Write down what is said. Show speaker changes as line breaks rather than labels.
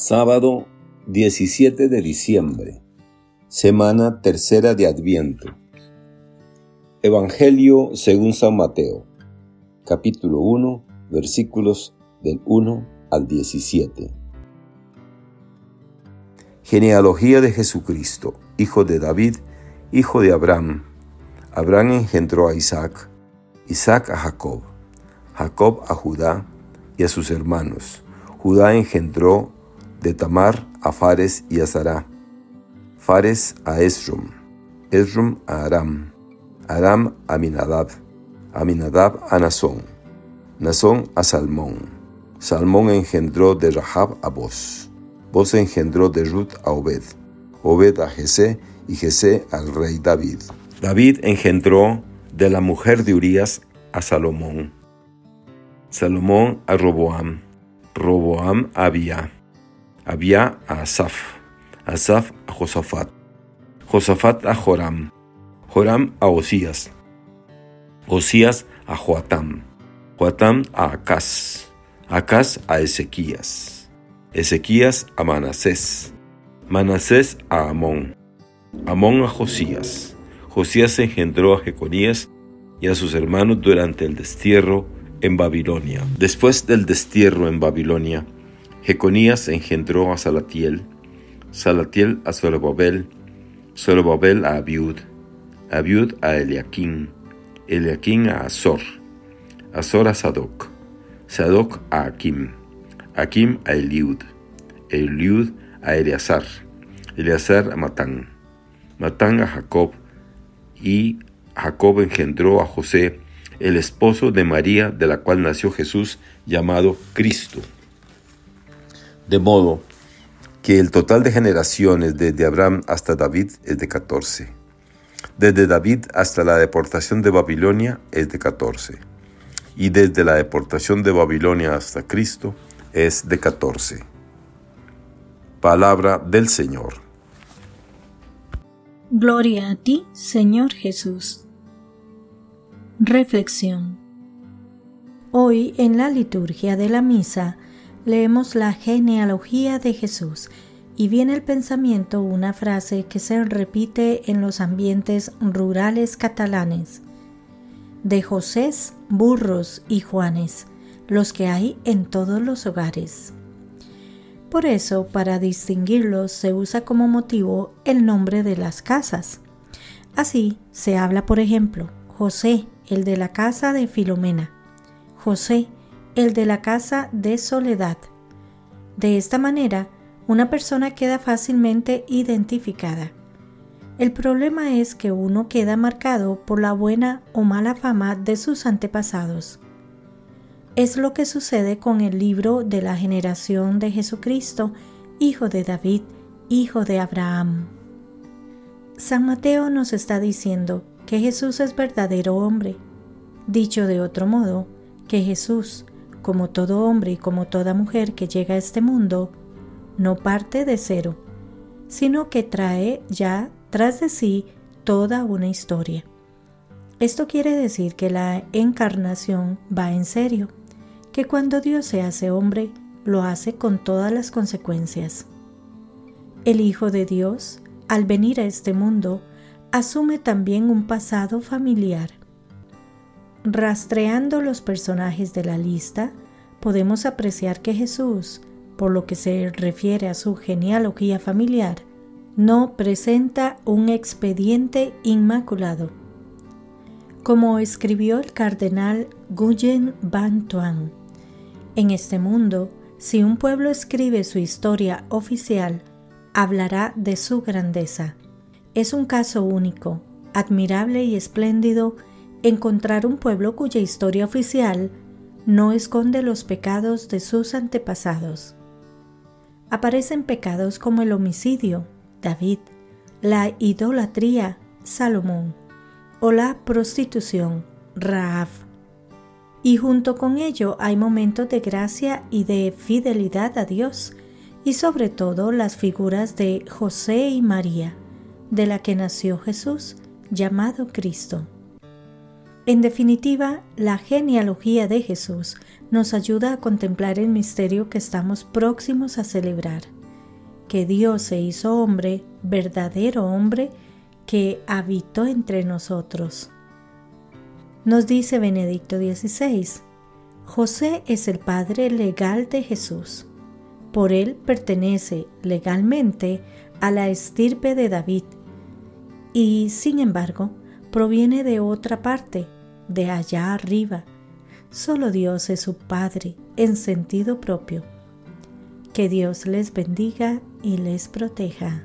Sábado 17 de diciembre, semana tercera de Adviento. Evangelio según San Mateo, capítulo 1, versículos del 1 al 17. Genealogía de Jesucristo, hijo de David, hijo de Abraham. Abraham engendró a Isaac, Isaac a Jacob, Jacob a Judá y a sus hermanos. Judá engendró de Tamar a Fares y a Sará, Fares a Esrom, Esrom a Aram, Aram a Minadab, Aminadab a Nazón, Nazón a Salmón, Salmón engendró de Rahab a Boz, Boz engendró de Ruth a Obed, Obed a Jesé y Jesé al rey David. David engendró de la mujer de Urías a Salomón, Salomón a Roboam, Roboam a Abia, había a Asaf, Asaf a Josafat, Josafat a Joram, Joram a Osías, Osías a Joatam, Joatam a Acaz, Acaz a Ezequías, Ezequías a Manasés, Manasés a Amón, Amón a Josías, Josías engendró a Jeconías y a sus hermanos durante el destierro en Babilonia. Después del destierro en Babilonia, Jeconías engendró a Salatiel, Salatiel a Zorobabel, Zorobabel a Abiud, Abiud a Eliakim, Eliakim a Azor, Azor a Sadoc, Sadoc a Akim, Akim a Eliud, Eliud a Eleazar, Eleazar a Matán, Matán a Jacob, y Jacob engendró a José, el esposo de María, de la cual nació Jesús, llamado Cristo. De modo que el total de generaciones desde Abraham hasta David es de 14. Desde David hasta la deportación de Babilonia es de 14. Y desde la deportación de Babilonia hasta Cristo es de 14. Palabra del Señor.
Gloria a ti, Señor Jesús. Reflexión. Hoy en la liturgia de la misa leemos la genealogía de Jesús y viene el pensamiento una frase que se repite en los ambientes rurales catalanes. De Josés, burros y Juanes, los que hay en todos los hogares. Por eso, para distinguirlos se usa como motivo el nombre de las casas. Así se habla, por ejemplo, José, el de la casa de Filomena, José, el de la casa de soledad. De esta manera, una persona queda fácilmente identificada. El problema es que uno queda marcado por la buena o mala fama de sus antepasados. Es lo que sucede con el libro de la generación de Jesucristo, hijo de David, hijo de Abraham. San Mateo nos está diciendo que Jesús es verdadero hombre. Dicho de otro modo, que Jesús, como todo hombre y como toda mujer que llega a este mundo, no parte de cero, sino que trae ya tras de sí toda una historia. Esto quiere decir que la encarnación va en serio, que cuando Dios se hace hombre, lo hace con todas las consecuencias. El Hijo de Dios, al venir a este mundo, asume también un pasado familiar Rastreando los personajes de la lista, podemos apreciar que Jesús, por lo que se refiere a su genealogía familiar, no presenta un expediente inmaculado. Como escribió el cardenal Guyen Van Tuan, en este mundo, si un pueblo escribe su historia oficial, hablará de su grandeza. Es un caso único, admirable y espléndido encontrar un pueblo cuya historia oficial no esconde los pecados de sus antepasados. Aparecen pecados como el homicidio, David, la idolatría, Salomón, o la prostitución, Raab. Y junto con ello hay momentos de gracia y de fidelidad a Dios, y sobre todo las figuras de José y María, de la que nació Jesús, llamado Cristo. En definitiva, la genealogía de Jesús nos ayuda a contemplar el misterio que estamos próximos a celebrar, que Dios se hizo hombre, verdadero hombre, que habitó entre nosotros. Nos dice Benedicto XVI, José es el padre legal de Jesús. Por él pertenece legalmente a la estirpe de David y, sin embargo, proviene de otra parte, de allá arriba. Solo Dios es su Padre en sentido propio. Que Dios les bendiga y les proteja.